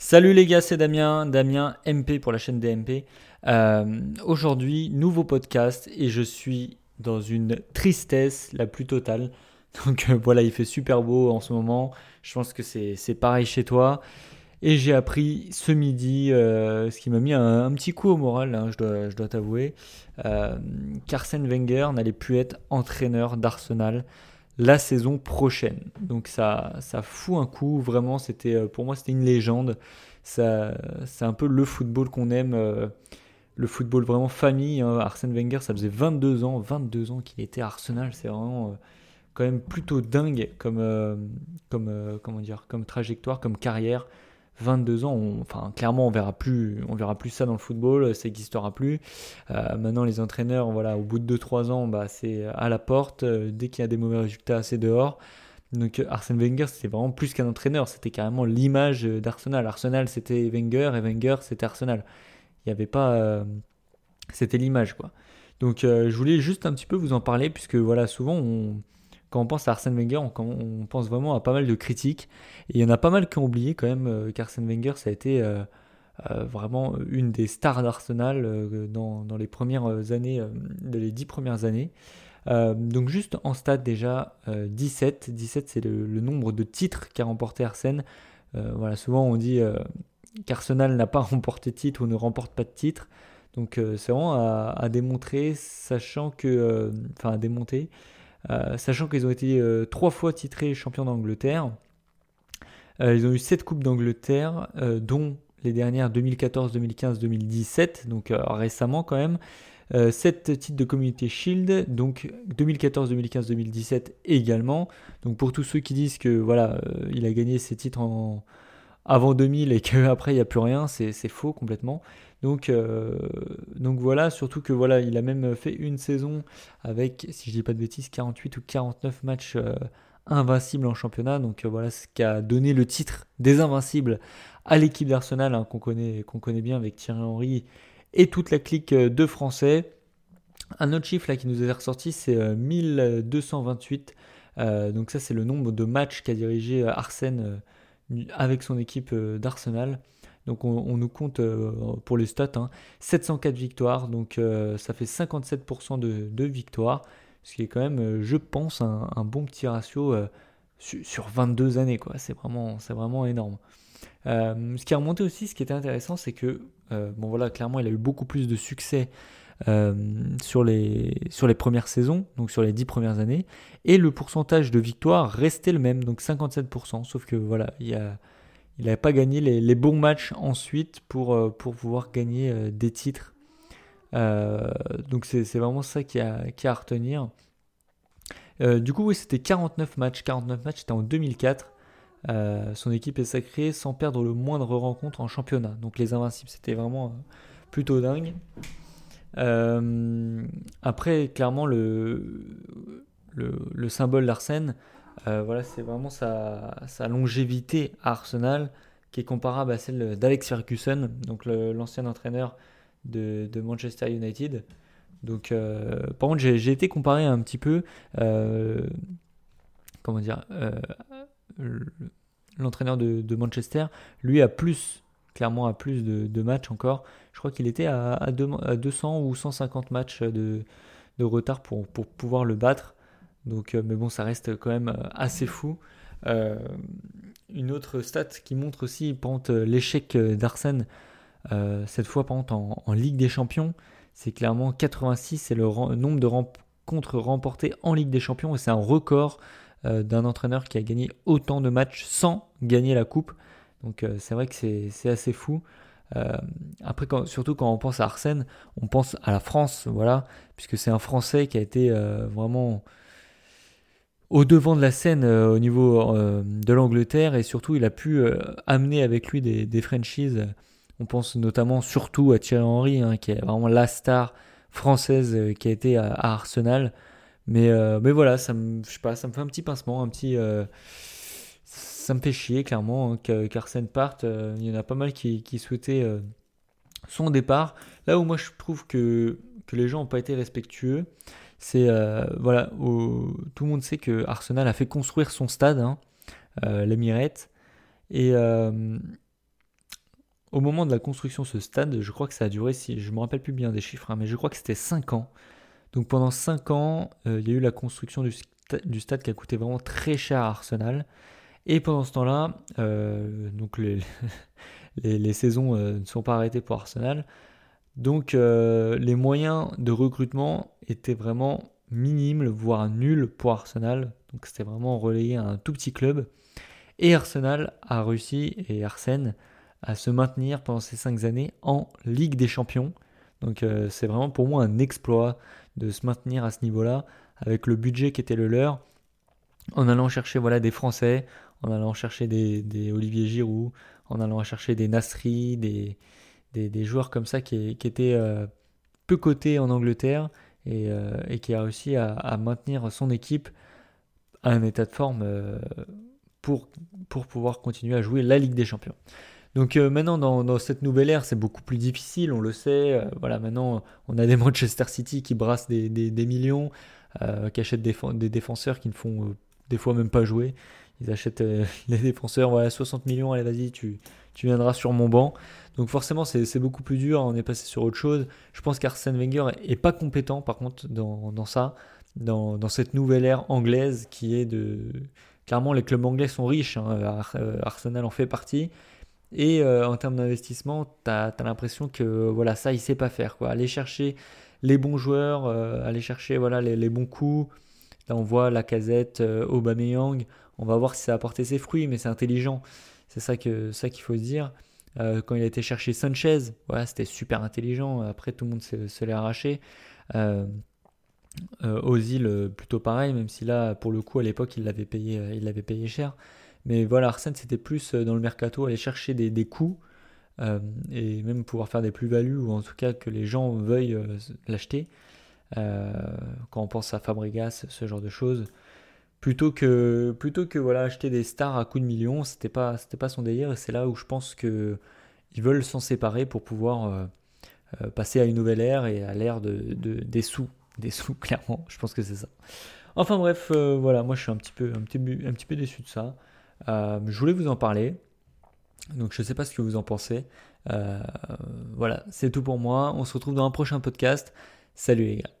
Salut les gars, c'est Damien, Damien MP pour la chaîne DMP. Euh, aujourd'hui, nouveau podcast et je suis dans une tristesse la plus totale. Donc euh, voilà, il fait super beau en ce moment. Je pense que c'est pareil chez toi. Et j'ai appris ce midi, euh, ce qui m'a mis un, petit coup au moral, hein, je dois, t'avouer, qu'Arsène Wenger n'allait plus être entraîneur d'Arsenal la saison prochaine. Donc ça, ça fout un coup, vraiment, c'était euh, pour moi c'était une légende. Ça, c'est un peu le football qu'on aime, euh, le football vraiment famille. Hein. Arsène Wenger, ça faisait 22 ans, 22 ans qu'il était à Arsenal, c'est vraiment euh, quand même plutôt dingue comme, comme, comment dire, comme trajectoire, comme carrière. 22 ans, enfin clairement on verra plus, on verra plus ça dans le football, ça n'existera plus. Euh, maintenant les entraîneurs, voilà, au bout de 2-3 ans, bah, c'est à la porte. Euh, dès qu'il y a des mauvais résultats, c'est dehors. Donc Arsène Wenger, c'était vraiment plus qu'un entraîneur, c'était carrément l'image d'Arsenal. Arsenal, c'était Wenger et Wenger, c'était Arsenal. Il n'y avait pas, euh, c'était l'image quoi. Donc je voulais juste un petit peu vous en parler puisque voilà, souvent on quand on pense à Arsène Wenger, on, pense vraiment à pas mal de critiques. Et il y en a pas mal qui ont oublié quand même euh, qu'Arsène Wenger, ça a été euh, euh, vraiment une des stars d'Arsenal dans, les premières années, les dix premières années. donc juste en stade déjà 17. 17 c'est le, nombre de titres qu'a remporté Arsène. voilà, souvent on dit qu'Arsenal n'a pas remporté de titre ou ne remporte pas de titre. Donc c'est vraiment à, à, démontrer, sachant que, enfin à démonter, euh, sachant qu'ils ont été euh, trois fois titrés champions d'Angleterre. Euh, ils ont eu sept coupes d'Angleterre, dont les dernières 2014, 2015, 2017, donc récemment quand même. 7 titres de Community Shield, donc 2014, 2015, 2017 également. Donc pour tous ceux qui disent que voilà, il a gagné ses titres en, avant 2000 et qu'après il n'y a plus rien, c'est faux complètement. Donc, euh, donc voilà, surtout que voilà, il a même fait une saison avec, si je dis pas de bêtises, 48 ou 49 matchs euh, invincibles en championnat. Donc euh, voilà ce qui a donné le titre des invincibles à l'équipe d'Arsenal hein, qu'on connaît, bien avec Thierry Henry et toute la clique de Français. Un autre chiffre qui nous est ressorti, c'est 1228. donc ça, c'est le nombre de matchs qu'a dirigé Arsène avec son équipe d'Arsenal. Donc on, nous compte euh, pour les stats 704 hein, victoires, donc euh, ça fait 57% de, victoires, ce qui est quand même, euh, je pense, un, bon petit ratio sur 22 années. C'est vraiment, énorme. ce qui a remonté aussi, ce qui était intéressant, c'est que, bon voilà, clairement, il a eu beaucoup plus de succès sur, les, sur les premières saisons, donc sur les 10 premières années, et le pourcentage de victoires restait le même, donc 57%, sauf que voilà, il y a il n'avait pas gagné les, bons matchs ensuite pour, euh, pour pouvoir gagner euh, des titres. Euh, donc c'est vraiment ça qui a, qui a à retenir. du coup, oui, c'était 49 matchs. 49 matchs, c'était en 2004. son équipe est sacrée sans perdre le moindre rencontre en championnat. Donc les Invincibles, c'était vraiment plutôt dingue. après, clairement, le, le, le symbole d'Arsène, euh, voilà, c'est vraiment sa, longévité à Arsenal qui est comparable à celle d'Alex Ferguson, donc l'ancien entraîneur de, Manchester United. Donc, euh, par contre, j'ai été comparé un petit peu, euh, comment dire, l'entraîneur de, Manchester, lui a plus, clairement a plus de, matchs encore. Je crois qu'il était à, 200 ou 150 matchs de, retard pour pouvoir le battre. Donc, euh, mais bon, ça reste quand même euh, assez fou. Euh, une autre stat qui montre aussi l'échec d'Arsène, cette fois par en, Ligue des Champions, c'est clairement 86, c'est le nombre de rencontres remportées en Ligue des Champions et c'est un record d'un entraîneur qui a gagné autant de matchs sans gagner la coupe. Donc c'est vrai que c'est assez fou. après, surtout quand on pense à Arsène, on pense à la France, voilà, puisque c'est un Français qui a été vraiment au devant de la scène euh, au niveau euh, de l'Angleterre et surtout il a pu euh, amener avec lui des, franchises. On pense notamment surtout à Thierry Henry hein, qui est vraiment la star française qui a été à, Arsenal. Mais, mais voilà, ça me, je sais pas, ça me fait un petit pincement, un petit, ça me fait chier clairement hein, qu'Arsène parte. il y en a pas mal qui, qui souhaitaient son départ. Là où moi je trouve que, que les gens n'ont pas été respectueux, c'est euh, voilà, tout le monde sait que Arsenal a fait construire son stade, hein, euh, l'Emirate, et euh, au moment de la construction de ce stade, je crois que ça a duré, si je me rappelle plus bien des chiffres, hein, mais je crois que c'était 5 ans. Donc pendant 5 ans, euh, il y a eu la construction du, stade qui a coûté vraiment très cher à Arsenal. Et pendant ce temps-là, donc les, les, saisons ne sont pas arrêtées pour Arsenal. Donc les moyens de recrutement étaient vraiment minimes, voire nuls pour Arsenal. Donc c'était vraiment relayé à un tout petit club. Et Arsenal a réussi, et Arsène, à se maintenir pendant ces cinq années en Ligue des Champions. Donc euh, c'est vraiment pour moi un exploit de se maintenir à ce niveau-là, avec le budget qui était le leur, en allant chercher voilà, des Français, en allant chercher des, Olivier Giroud, en allant chercher des Nasri, des, des, joueurs comme ça qui, étaient euh, peu cotés en Angleterre et, euh, qui a réussi à, maintenir son équipe à un état de forme pour, pour pouvoir continuer à jouer la Ligue des Champions. Donc euh, maintenant, dans, cette nouvelle ère, c'est beaucoup plus difficile, on le sait. Euh, voilà, maintenant, on a des Manchester City qui brassent des, millions, euh, qui achètent des, défenseurs qui ne font des fois même pas jouer. Ils achètent les défenseurs, voilà, 60 millions, allez, vas-y, tu, tu viendras sur mon banc. Donc forcément, c'est beaucoup plus dur, on est passé sur autre chose. Je pense qu'Arsène Wenger est pas compétent, par contre, dans, ça, dans, dans, cette nouvelle ère anglaise qui est de... Clairement, les clubs anglais sont riches, hein, Arsenal en fait partie. Et euh, en termes d'investissement, tu as, l'impression que voilà, ça, il sait pas faire. Quoi. Aller chercher les bons joueurs, euh, aller chercher voilà, les, bons coups. Là, on voit la casette, euh, Aubameyang. On va voir si ça a apporté ses fruits, mais c'est intelligent. C'est ça qu'il ça qu'il faut se dire. quand il a été chercher Sanchez, voilà, c'était super intelligent. Après, tout le monde se, l'est arraché. Ozil, plutôt pareil, même si là, pour le coup, à l'époque, il l'avait payé, cher. Mais voilà, Arsène, c'était plus euh, dans le mercato, aller chercher des, des coûts euh, et même pouvoir faire des plus-values ou en tout cas que les gens veuillent euh, l'acheter. Quand on pense à Fabregas, ce genre de choses. Plutôt que, plutôt que voilà, acheter des stars à coups de millions, c'était pas, pas son délire et c'est là où je pense que ils veulent s'en séparer pour pouvoir passer à une nouvelle ère et à l'ère de, de, des sous. Des sous, clairement, je pense que c'est ça. Enfin bref, voilà, moi je suis un petit peu, un petit, un petit peu déçu de ça. Euh, je voulais vous en parler. Donc je ne sais pas ce que vous en pensez. Euh, voilà, c'est tout pour moi. On se retrouve dans un prochain podcast. Salut les gars.